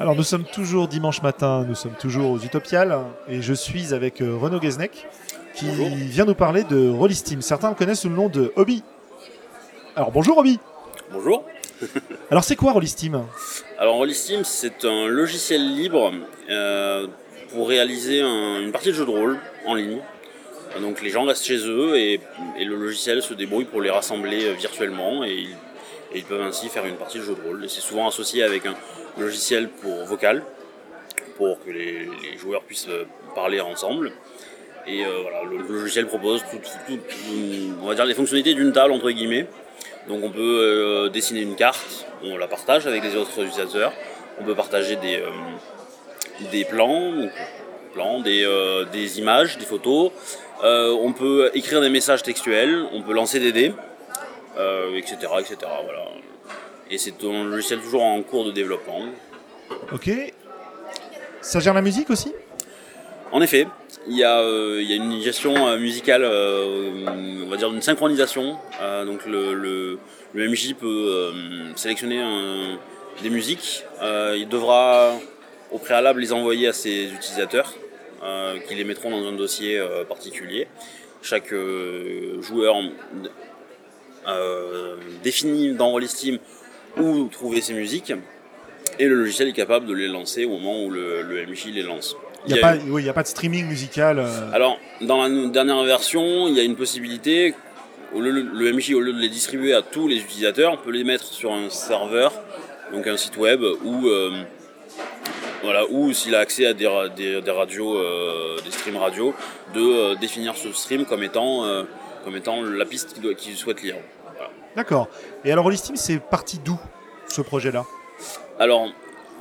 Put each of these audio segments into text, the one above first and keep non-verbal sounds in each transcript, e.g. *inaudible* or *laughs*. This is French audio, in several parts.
Alors nous sommes toujours dimanche matin, nous sommes toujours aux Utopiales et je suis avec euh, Renaud Geznek qui vient nous parler de Rollistim. Certains le connaissent sous le nom de Hobby. Alors bonjour Hobby. Bonjour. *laughs* Alors c'est quoi Rollistim Alors Rollistim c'est un logiciel libre euh, pour réaliser une partie de jeu de rôle en ligne. Donc les gens restent chez eux et, le logiciel se débrouille pour les rassembler euh, virtuellement et ils, peuvent ainsi faire une partie de jeu de rôle. Et c'est souvent associé avec un, logiciel pour vocal, pour que les, joueurs puissent euh, parler ensemble. Et euh, voilà, le, logiciel propose tout, les fonctionnalités d'une table entre guillemets. Donc on peut euh, dessiner une carte, on la partage avec les autres utilisateurs. On peut partager des, plans, des, images, des photos. on peut écrire des messages textuels, on peut lancer des dés, etc., etc. Voilà. Et c'est un logiciel toujours en cours de développement. Ok. Ça gère la musique aussi? En effet, il y, a, euh, une gestion euh, musicale, euh, on va dire une synchronisation. donc le, MJ peut sélectionner des musiques. il devra au préalable les envoyer à ses utilisateurs qui les mettront dans un dossier particulier. Chaque joueur définit dans Rollistim où trouver ses musiques. Et le logiciel est capable de les lancer au moment où le, MJ les lance. Il n'y a, a, pas de streaming musical euh. Alors, dans la dernière version, il y a une possibilité. le, MJ, au lieu de les distribuer à tous les utilisateurs, on peut les mettre sur un serveur, donc un site web, ou euh, voilà, ou s'il a accès à des, des, radios, euh, des streams radio, de définir ce stream comme étant, comme étant la piste qu'il souhaite lire. D'accord. Et alors, Rollistim, c'est parti d'où ce projet-là? Alors,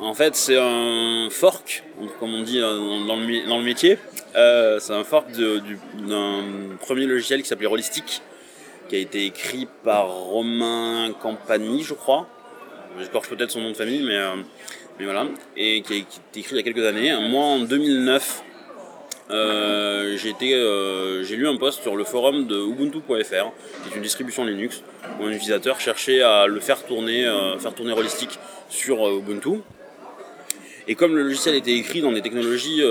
en fait, c'est un fork, comme on dit euh, dans le, métier. Euh, c'est un fork d'un premier logiciel qui s'appelait Rollistic, qui a été écrit par Romain Campani, je crois. J'écorche peut-être son nom de famille, mais, euh, mais voilà. Et qui a, été écrit il y a quelques années. Moi, en 2009, euh, euh, j'ai lu un post sur le forum de Ubuntu.fr, qui est une distribution Linux, où un utilisateur cherchait à le faire tourner, euh, faire tourner sur Ubuntu. Et comme le logiciel était écrit dans des technologies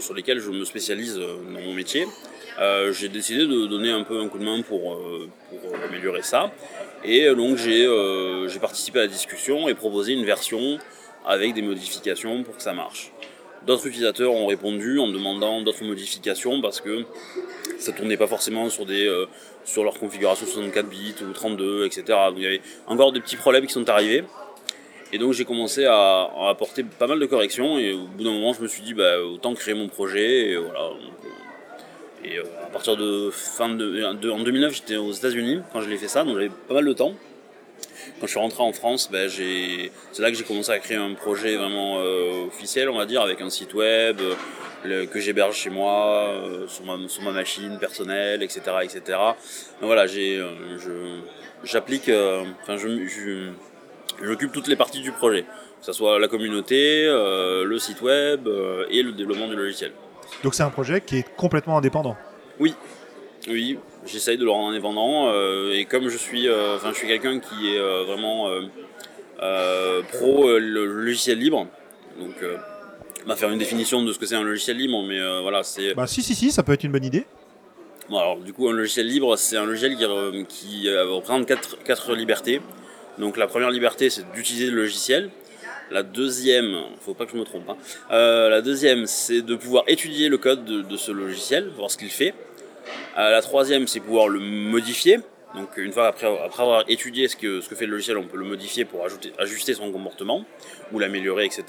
sur lesquelles je me spécialise dans mon métier, j'ai décidé de donner un peu un coup de main pour améliorer ça. Et donc j'ai participé à la discussion et proposé une version avec des modifications pour que ça marche. D'autres utilisateurs ont répondu en demandant d'autres modifications parce que ça tournait pas forcément sur des euh, leur configuration 64 bits ou 32, etc. Il y avait encore des petits problèmes qui sont arrivés. Et donc j'ai commencé à, apporter pas mal de corrections et au bout d'un moment je me suis dit bah, autant créer mon projet et. Euh, euh, à partir de fin de, en 2009 j'étais aux États-Unis quand je l'ai fait ça donc j'avais pas mal de temps quand je suis rentré en France, ben, c'est là que j'ai commencé à créer un projet vraiment euh, officiel, on va dire, avec un site web que j'héberge chez moi, euh, sur, ma, machine personnelle, etc. etc. Donc, voilà, euh, j'applique, enfin, je, j'occupe toutes les parties du projet, que ce soit la communauté, le site web et le développement du logiciel. Donc c'est un projet qui est complètement indépendant? Oui, oui, j'essaye de le rendre indépendant. Euh, et comme je suis, euh, enfin, je suis quelqu'un qui est euh, vraiment pro le logiciel libre, donc on va faire une définition de ce que c'est un logiciel libre, mais voilà, c'est. Bah si si si, ça peut être une bonne idée. Bon, alors du coup, un logiciel libre, c'est un logiciel qui, qui représente quatre, quatre libertés. Donc la première liberté, c'est d'utiliser le logiciel. La deuxième, faut pas que je me trompe, hein. la deuxième, c'est de pouvoir étudier le code de, de ce logiciel, voir ce qu'il fait. Euh, la troisième, c'est pouvoir le modifier. Donc une fois après, avoir étudié ce que, ce que fait le logiciel, on peut le modifier pour ajouter, ajuster son comportement ou l'améliorer, etc.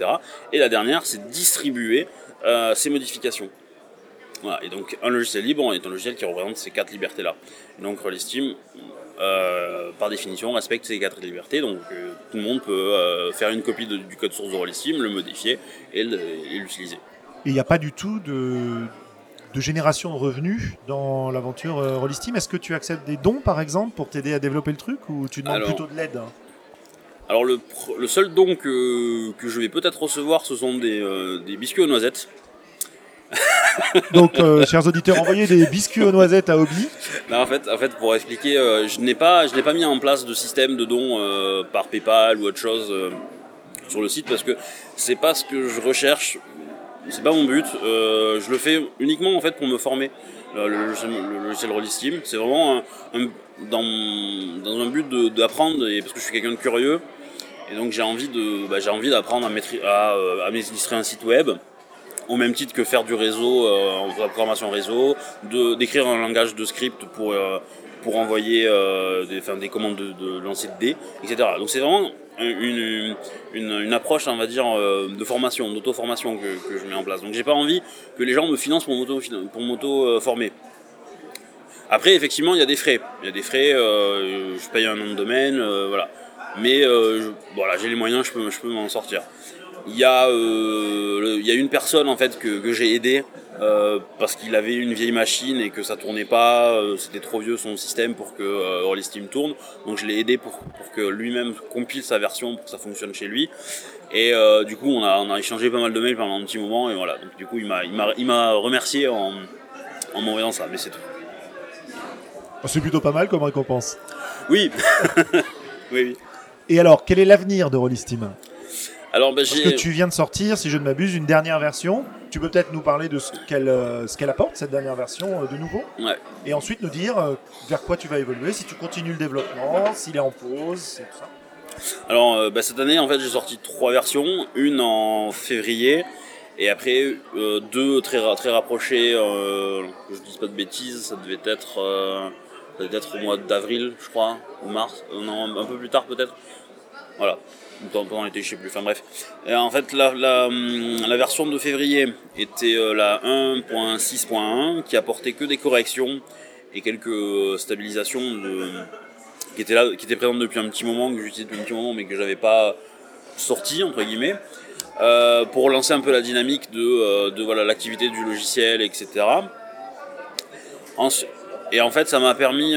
Et la dernière, c'est distribuer euh, ces modifications. Voilà, et donc un logiciel libre est un logiciel qui représente ces quatre libertés-là. Donc Rollistim, euh, par définition, respecte ces quatre libertés. Donc tout le monde peut faire une copie du code source de Rollistim, le modifier et l'utiliser. Et il n'y a pas du tout de, de génération de revenus dans l'aventure euh, Rollistim. Est-ce que tu acceptes des dons, par exemple, pour t'aider à développer le truc ou tu demandes plutôt de l'aide Alors, le, seul don que, je vais peut-être recevoir, ce sont des, euh, biscuits aux noisettes. *laughs* Donc, euh, chers auditeurs, envoyez des biscuits aux noisettes à Obi. en, fait, en fait, pour expliquer, je n'ai pas, pas mis en place de système de dons par PayPal ou autre chose sur le site parce que c'est pas ce que je recherche, c'est pas mon but. Euh, je le fais uniquement en fait pour me former. Le, logiciel Roll Steam, c'est vraiment dans, dans, un but d'apprendre et parce que je suis quelqu'un de curieux et donc j'ai envie de bah, j'ai envie d'apprendre à, à, à administrer un site web au même titre que faire du réseau, euh, la programmation réseau, d'écrire un langage de script pour, euh, pour envoyer euh, des, des commandes de, lancer de dés, etc. Donc c'est vraiment une, approche, on va dire, euh, de formation, d'auto-formation que, je mets en place. Donc j'ai pas envie que les gens me financent pour m'auto-former. Après, effectivement, il y a des frais. Il y a des frais, euh, je paye un nom de domaine, voilà. Mais voilà, j'ai les moyens, je peux, m'en sortir. Il y, a, il y a une personne en fait que, que j'ai aidé euh, parce qu'il avait une vieille machine et que ça tournait pas, euh, c'était trop vieux son système pour que euh, Steam tourne. Donc je l'ai aidé pour, pour que lui-même compile sa version pour que ça fonctionne chez lui. Et euh, du coup on a, on a échangé pas mal de mails pendant un petit moment et voilà. Donc du coup il m'a, il m'a, il m'a remercié en, en m'envoyant ça, mais c'est tout. Ah, c'est plutôt pas mal comme récompense. Oui. *laughs* oui, oui. Et alors, quel est l'avenir de Rollistim alors, bah, Parce que tu viens de sortir, si je ne m'abuse, une dernière version. Tu peux peut-être nous parler de ce qu'elle euh, ce qu'elle apporte, cette dernière version, euh, de nouveau. Ouais. Et ensuite nous dire euh, vers quoi tu vas évoluer, si tu continues le développement, s'il est en pause, et tout ça. Alors, bah, cette année, en fait, j'ai sorti trois versions. Une en février, et après deux très, très rapprochées. que je dise pas de bêtises, ça devait être, ça devait être au mois d'avril, je crois, ou mars. non, un peu plus tard peut-être. Voilà pendant l'été, je sais plus. Enfin bref. Et en fait, la, la, la, version de février était euh, la 1.6.1 qui apportait que des corrections et quelques euh, stabilisations qui étaient là, qui étaient présentes depuis un petit moment, que j'utilisais depuis un petit moment, mais que j'avais pas sorti entre guillemets. Euh, pour lancer un peu la dynamique de, de voilà l'activité du logiciel, etc. et en fait, ça m'a permis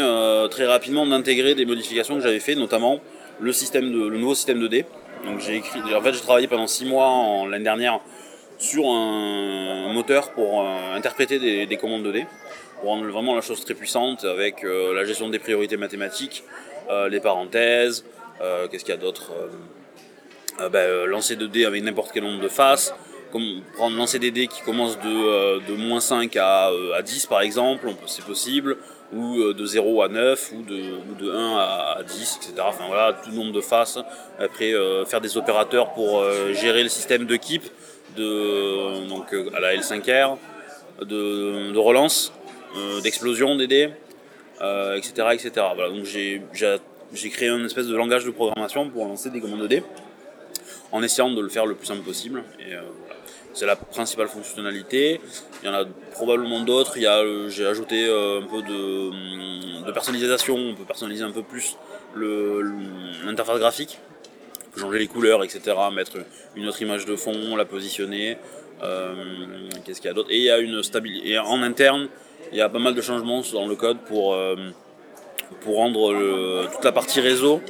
très rapidement d'intégrer des modifications que j'avais fait, notamment le, système de, le nouveau système de d. Donc j'ai écrit, en fait j'ai travaillé pendant six mois l'année dernière sur un, moteur pour euh, interpréter des, commandes de d pour rendre vraiment la chose très puissante avec euh, la gestion des priorités mathématiques, euh, les parenthèses, qu'est-ce qu'il y a d'autre ben, lancer de dés avec n'importe quel nombre de faces, prendre lancer des dés qui commencent de, de moins 5 à, à 10 par exemple, c'est possible, ou euh, de 0 à 9, ou de, ou de 1 à 10, etc. Enfin voilà, tout nombre de faces. Après, euh, faire des opérateurs pour euh, gérer le système de keep, de, donc à la L5R, de, de relance, d'explosion des dés, etc. etc. Voilà, donc j'ai créé une espèce de langage de programmation pour lancer des commandes de dés, en essayant de le faire le plus simple possible. C'est la principale fonctionnalité. Il y en a probablement d'autres. Euh, j'ai ajouté euh, un peu de, hum, de, personnalisation. On peut personnaliser un peu plus l'interface graphique. Changer les couleurs, etc. Mettre une autre image de fond, la positionner. Euh, qu'est-ce qu'il y a d'autre? Et il y a une stabilité. En interne, il y a pas mal de changements dans le code pour, rendre toute la partie réseau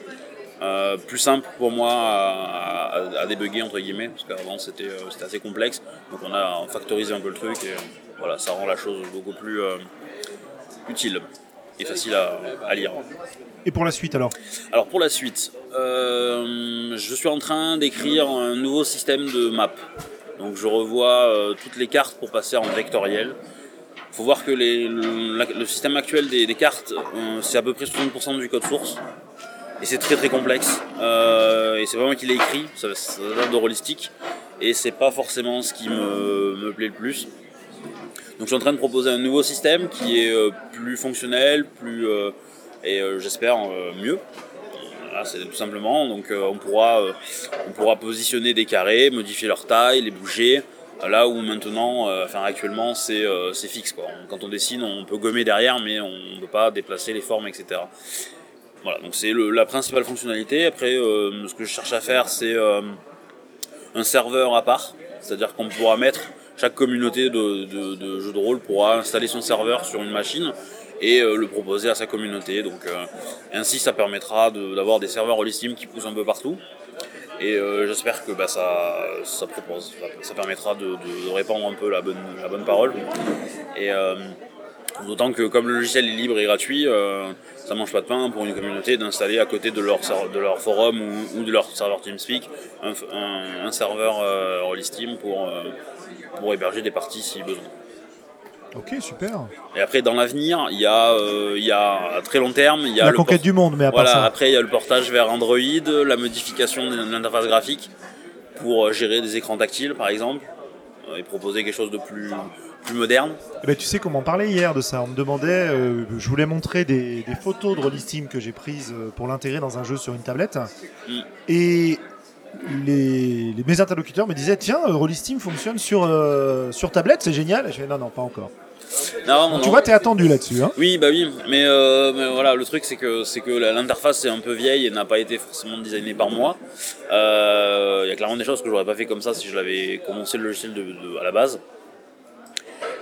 euh, plus simple pour moi à, à, débugger entre guillemets parce qu'avant c'était euh, assez complexe donc on a factorisé un peu le truc et voilà ça rend la chose beaucoup plus euh, utile et facile à, à, lire. Et pour la suite alors? Alors pour la suite, je suis en train d'écrire un nouveau système de map. Donc je revois toutes les cartes pour passer en vectoriel. Faut voir que les, le, système actuel des, des cartes, c'est à peu près 60% du code source et c'est très très complexe. Euh, et c'est vraiment qu'il est écrit, ça, ça donne de holistique, et c'est pas forcément ce qui me, me, plaît le plus. Donc je suis en train de proposer un nouveau système qui est euh, plus fonctionnel, plus euh, et j'espère mieux. Voilà, c'est tout simplement. Donc on pourra on pourra positionner des carrés, modifier leur taille, les bouger. Là où maintenant, enfin actuellement, c'est fixe. Quoi. Quand on dessine, on peut gommer derrière, mais on ne peut pas déplacer les formes, etc. Voilà, donc c'est la principale fonctionnalité. Après, euh, ce que je cherche à faire, c'est euh, un serveur à part, c'est-à-dire qu'on pourra mettre chaque communauté de, de, jeux de rôle pourra installer son serveur sur une machine et euh, le proposer à sa communauté. Donc ainsi, ça permettra d'avoir des serveurs Holistim qui poussent un peu partout. Et j'espère que bah, ça, propose, ça, permettra de, répandre un peu la bonne, la bonne parole. D'autant que comme le logiciel est libre et gratuit, euh, ça mange pas de pain pour une communauté d'installer à côté de leur, de leur forum ou, de leur serveur TeamSpeak un, serveur euh, pour, euh, pour héberger des parties si besoin. Ok, super. Et après, dans l'avenir, il y, a, il y a à très long terme, il y a la conquête du monde, mais à part ça. Après, il y a le portage vers Android, la modification de l'interface graphique pour gérer des écrans tactiles, par exemple, et proposer quelque chose de plus plus moderne. Eh ben, tu sais comment parlait hier de ça. On me demandait, euh, je voulais montrer des, photos de Rollistim que j'ai prises euh, pour l'intégrer dans un jeu sur une tablette. Mm. Et les, mes interlocuteurs me disaient tiens, euh, Rollistim fonctionne sur, sur tablette, c'est génial. Et je fais non, non, pas encore. Non, tu vois, tu es attendu là-dessus. Hein oui, bah oui, mais, voilà, le truc c'est que c'est que l'interface est un peu vieille et n'a pas été forcément designée par moi. Il y a clairement des choses que j'aurais pas fait comme ça si je l'avais commencé le logiciel à la base.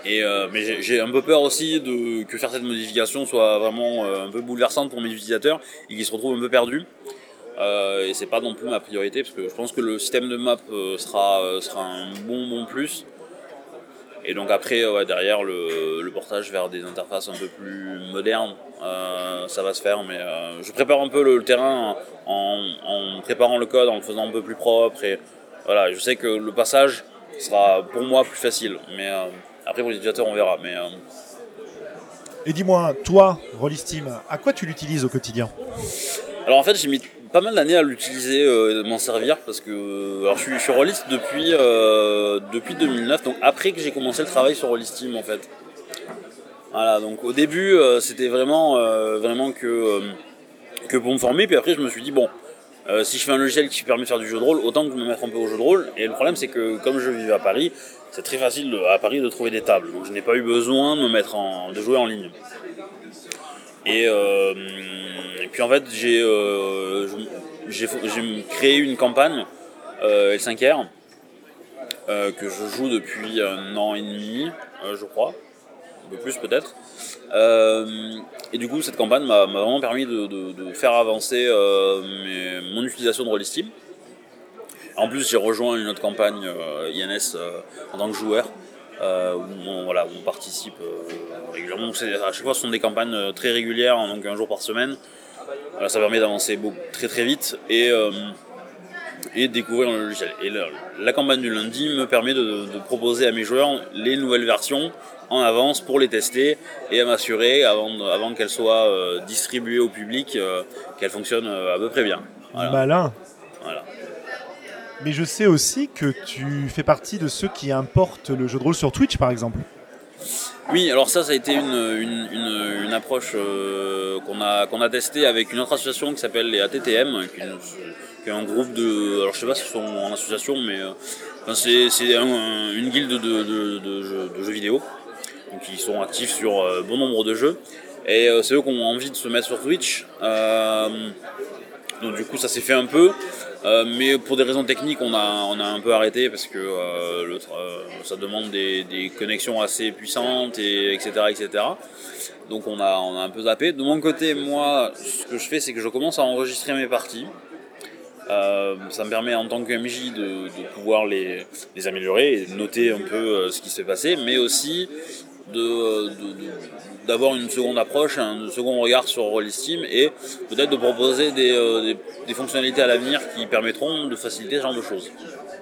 Et, euh, mais j'ai un peu peur aussi de, que faire cette modification soit vraiment euh, un peu bouleversante pour mes utilisateurs et qu'ils se retrouvent un peu perdus. Euh, et c'est pas non plus ma priorité parce que je pense que le système de map euh, sera, sera un bon bon plus. Et donc après, ouais, derrière le, le, portage vers des interfaces un peu plus modernes, ça va se faire. Mais je prépare un peu le, terrain en, en, préparant le code, en le faisant un peu plus propre. Et voilà, je sais que le passage sera pour moi plus facile. Mais après, pour les utilisateurs, on verra. Mais, euh, Et dis-moi, toi, Rollistim, à quoi tu l'utilises au quotidien? Alors en fait, j'ai mis pas mal d'années à l'utiliser, euh, m'en servir, parce que euh, alors, je, suis, je Rollist depuis, depuis 2009, donc après que j'ai commencé le travail sur Rollistim en fait. Voilà, donc au début, c'était vraiment, vraiment que, que pour me former, puis après je me suis dit, bon, si je fais un logiciel qui permet de faire du jeu de rôle, autant que me mettre un peu au jeu de rôle. Et le problème, c'est que comme je vivais à Paris, c'est très facile à Paris de trouver des tables. Donc je n'ai pas eu besoin de me mettre en, de jouer en ligne. Et, euh, puis en fait j'ai euh, créé une campagne euh, L5R que je joue depuis un an et demi, je crois, un peu plus peut-être. et du coup cette campagne m'a vraiment permis de, faire avancer mon utilisation de Rollistim. En plus, j'ai rejoint une autre campagne euh, INS euh, en tant que joueur. Euh, où, on, voilà, on participe régulièrement. à chaque fois, ce sont des campagnes très régulières, hein, donc un jour par semaine. Ça permet d'avancer très très vite et, et découvrir le logiciel. Et la, campagne du lundi me permet de, proposer à mes joueurs les nouvelles versions en avance pour les tester et à m'assurer avant, avant qu'elles soient distribuées au public qu'elles fonctionnent à peu près bien. Malin. Voilà. Mais je sais aussi que tu fais partie de ceux qui importent le jeu de rôle sur Twitch, par exemple. Oui, alors ça, ça a été une, une, approche euh, qu'on a, a testée avec une autre association qui s'appelle les ATTM, qui est, un groupe de... Alors je sais pas si sont en association, mais euh, c'est, une guilde de, de, jeux, vidéo. Donc ils sont actifs sur euh, bon nombre de jeux. Et c'est eux qui ont envie de se mettre sur Twitch. donc du coup ça s'est fait un peu. Euh, mais pour des raisons techniques, on a, on a un peu arrêté parce que euh, euh, ça demande des, connexions assez puissantes, et, etc., etc. Donc on a, on a un peu zappé. De mon côté, moi, ce que je fais, c'est que je commence à enregistrer mes parties. ça me permet en tant que MJ de, de pouvoir les, les, améliorer et noter un peu ce qui s'est passé, mais aussi de, d'avoir une seconde approche, un second regard sur Rollistim et peut-être de proposer euh, des, fonctionnalités à l'avenir qui permettront de faciliter ce genre de choses.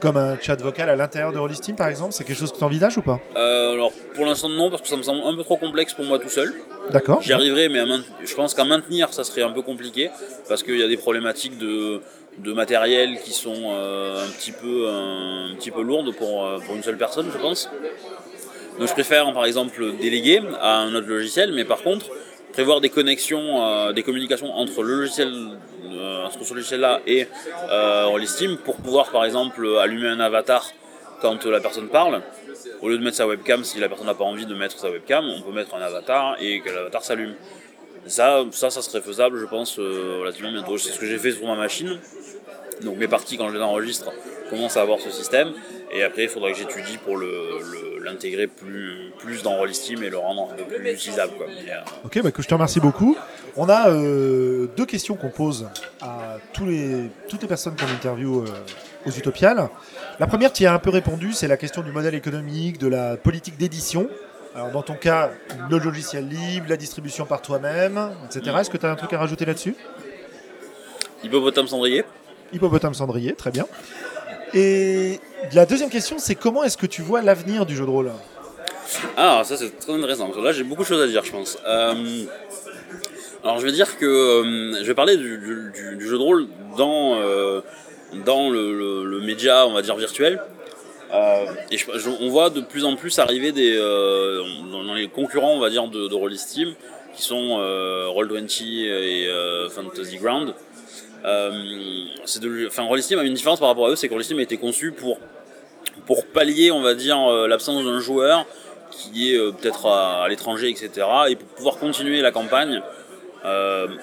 Comme un chat vocal à l'intérieur de Rollistim par exemple, c'est quelque chose que tu envisages ou pas? Euh, Alors pour l'instant non, parce que ça me semble un peu trop complexe pour moi tout seul. D'accord. J'y arriverai, mais je pense qu'à maintenir ça serait un peu compliqué, parce qu'il y a des problématiques de, de matériel qui sont euh, un, petit peu, un, petit peu lourdes pour, pour une seule personne, je pense. Donc je préfère par exemple déléguer à un autre logiciel, mais par contre prévoir des connexions, euh, des communications entre le logiciel, euh, ce logiciel-là et euh, Rollistim pour pouvoir par exemple allumer un avatar quand la personne parle. Au lieu de mettre sa webcam, si la personne n'a pas envie de mettre sa webcam, on peut mettre un avatar et que l'avatar s'allume. Ça, ça, ça serait faisable, je pense, relativement bientôt. C'est ce que j'ai fait sur ma machine. Donc mes parties, quand je les enregistre, commencent à avoir ce système. Et après, il faudrait que j'étudie pour le, plus, plus dans Rollistim et le rendre un peu plus utilisable. Quoi. Euh, ok, bah, que je te remercie beaucoup. On a euh, deux questions qu'on pose à tous les, toutes les personnes qu'on interviewe euh, aux Utopiales. La première, tu y as un peu répondu, c'est la question du modèle économique, de la politique d'édition. Alors dans ton cas, le logiciel libre, la distribution par toi-même, etc. Est-ce que tu as un truc à rajouter là-dessus? Hippopotame cendrier. Hippopotame cendrier, très bien. Et la deuxième question, c'est comment est-ce que tu vois l'avenir du jeu de rôle? Ah, ça c'est très intéressant. Là, j'ai beaucoup de choses à dire, je pense. Euh, alors, je vais dire que euh, je vais parler du, jeu de rôle dans, euh, dans le, média, on va dire virtuel. et on voit de plus en plus arriver des, dans, les concurrents, on va dire, de, de qui sont Roll20 et Fantasy Ground. Euh, Rollisteam a une différence par rapport à eux, c'est que Rollisteam a été conçu pour, pour pallier, on va dire, euh, l'absence d'un joueur qui est euh, peut-être à, l'étranger, etc., et pour pouvoir continuer la campagne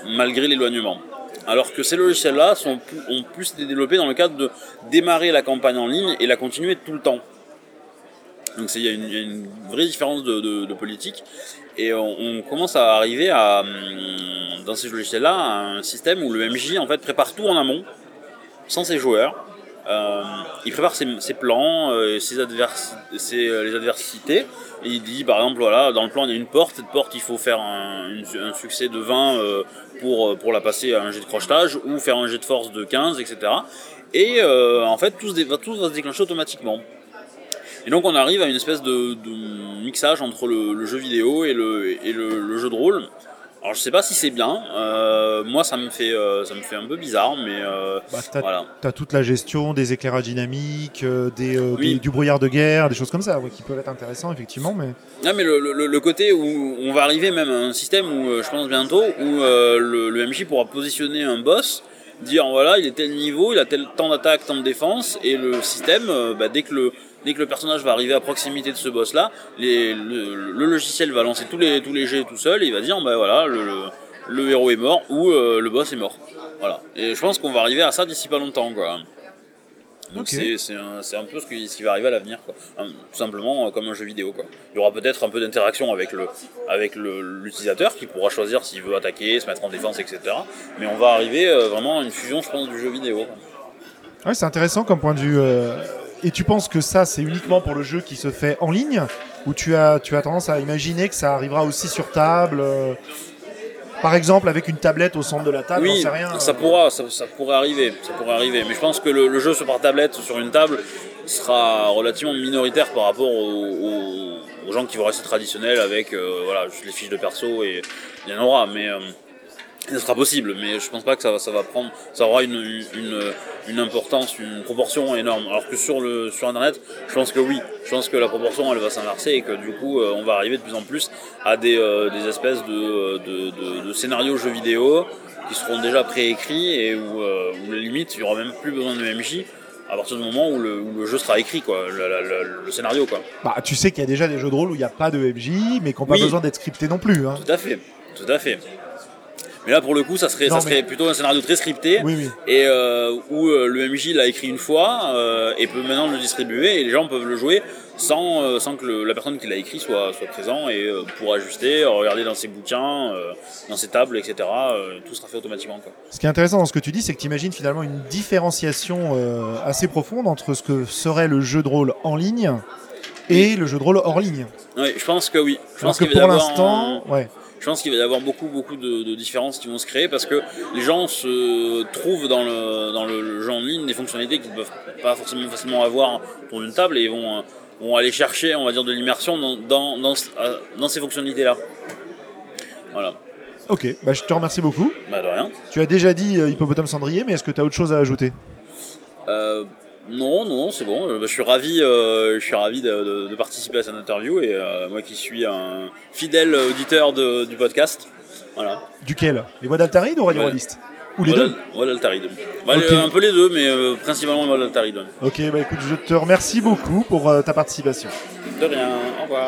malgré l'éloignement. Alors que ces logiciels-là ont plus été développés dans le cadre de démarrer la campagne en ligne et la continuer tout le temps. Donc il y, a une vraie différence de, politique. Et on, commence à arriver à, hum, dans ces logiciels-là, un système où le MJ en fait prépare tout en amont, sans ses joueurs. Euh, il prépare ses, plans, euh, ses, euh, les adversités. Et il dit, par exemple, voilà, dans le plan, il y a une porte. Cette porte, il faut faire un, succès de 20 pour, pour la passer à un jet de crochetage ou faire un jet de force de 15, etc. Et en fait, tout va se déclencher automatiquement. Et donc on arrive à une espèce de, mixage entre le, jeu vidéo et le, et le, jeu de rôle. Alors je sais pas si c'est bien. Euh, moi ça me fait euh, ça me fait un peu bizarre, mais euh, bah, t'as, voilà. T'as toute la gestion des éclairages dynamiques, des, du brouillard de guerre, des choses comme ça, qui peuvent être intéressants effectivement, mais. Non mais le, côté où on va arriver même à un système où je pense bientôt où le, MJ pourra positionner un boss dire voilà il est tel niveau, il a tel temps d'attaque, temps de défense, et le système, bah, dès que le, dès que le personnage va arriver à proximité de ce boss là, le, logiciel va lancer tous les, tous les jets tout seul et il va dire bah voilà le, héros est mort ou euh, le boss est mort. Voilà. Et je pense qu'on va arriver à ça d'ici pas longtemps quoi. Donc c'est un, peu ce qui, va arriver à l'avenir, tout simplement euh, comme un jeu vidéo. Quoi. Il y aura peut-être un peu d'interaction avec le avec l'utilisateur qui pourra choisir s'il veut attaquer, se mettre en défense, etc. Mais on va arriver euh, vraiment à une fusion, je pense, du jeu vidéo. Ouais, c'est intéressant comme point de vue. Et tu penses que ça, c'est uniquement pour le jeu qui se fait en ligne Ou tu as, tu as tendance à imaginer que ça arrivera aussi sur table euh, par exemple, avec une tablette au centre de la table, oui, rien. Ça pourra, ça, pourrait arriver, ça pourrait arriver. Mais je pense que le, jeu sur par tablette sur une table sera relativement minoritaire par rapport aux, gens qui vont rester traditionnels avec euh, voilà, juste les fiches de perso et il y en aura. Mais euh, ce sera possible, mais je pense pas que ça, ça va prendre, ça aura une, une, importance, une proportion énorme. Alors que sur le sur internet, je pense que oui, je pense que la proportion elle va s'inverser et que du coup euh, on va arriver de plus en plus à des, euh, des espèces de, de, de, scénarios jeux vidéo qui seront déjà préécrits et où, euh, où limite il y aura même plus besoin de MJ à partir du moment où le, où le jeu sera écrit, quoi, le, scénario. Quoi. Bah, tu sais qu'il y a déjà des jeux de rôle où il n'y a pas de MJ, mais qui n'ont pas besoin d'être scriptés non plus. Hein. Tout à fait, tout à fait. Mais là, pour le coup, ça serait, ça serait plutôt un scénario très scripté, et euh, où euh, le MJ l'a écrit une fois euh, et peut maintenant le distribuer, et les gens peuvent le jouer sans, sans que la personne qui l'a écrit soit, soit présent et pour ajuster, regarder dans ses bouquins, dans ses tables, etc. tout sera fait automatiquement. Quoi. Ce qui est intéressant dans ce que tu dis, c'est que tu imagines finalement une différenciation assez profonde entre ce que serait le jeu de rôle en ligne et le jeu de rôle hors ligne. Oui, je pense que oui. Je pense que pour l'instant, ouais je pense qu'il va y avoir beaucoup, beaucoup de, différences qui vont se créer parce que les gens se trouvent dans le, dans le jeu en ligne des fonctionnalités qu'ils ne peuvent pas forcément facilement avoir autour d'une table et vont, vont aller chercher, on va dire, de l'immersion dans, dans, dans, ces fonctionnalités-là. Voilà. Ok, bah, je te remercie beaucoup. Bah, de rien. Tu as déjà dit euh, hippopotame cendrier, mais est-ce que tu as autre chose à ajouter? Euh, non, non, c'est bon. Euh, je suis ravi, euh, je suis ravi de, participer à cette interview et euh, moi qui suis un fidèle auditeur du podcast. Voilà. Duquel? Les voix d'Altaride ou Radio Ou les deux Voix d'Altaride. Bah, un peu les deux, mais principalement voix d'Altaride. Ok, bah écoute, je te remercie beaucoup pour ta participation. De rien, au revoir.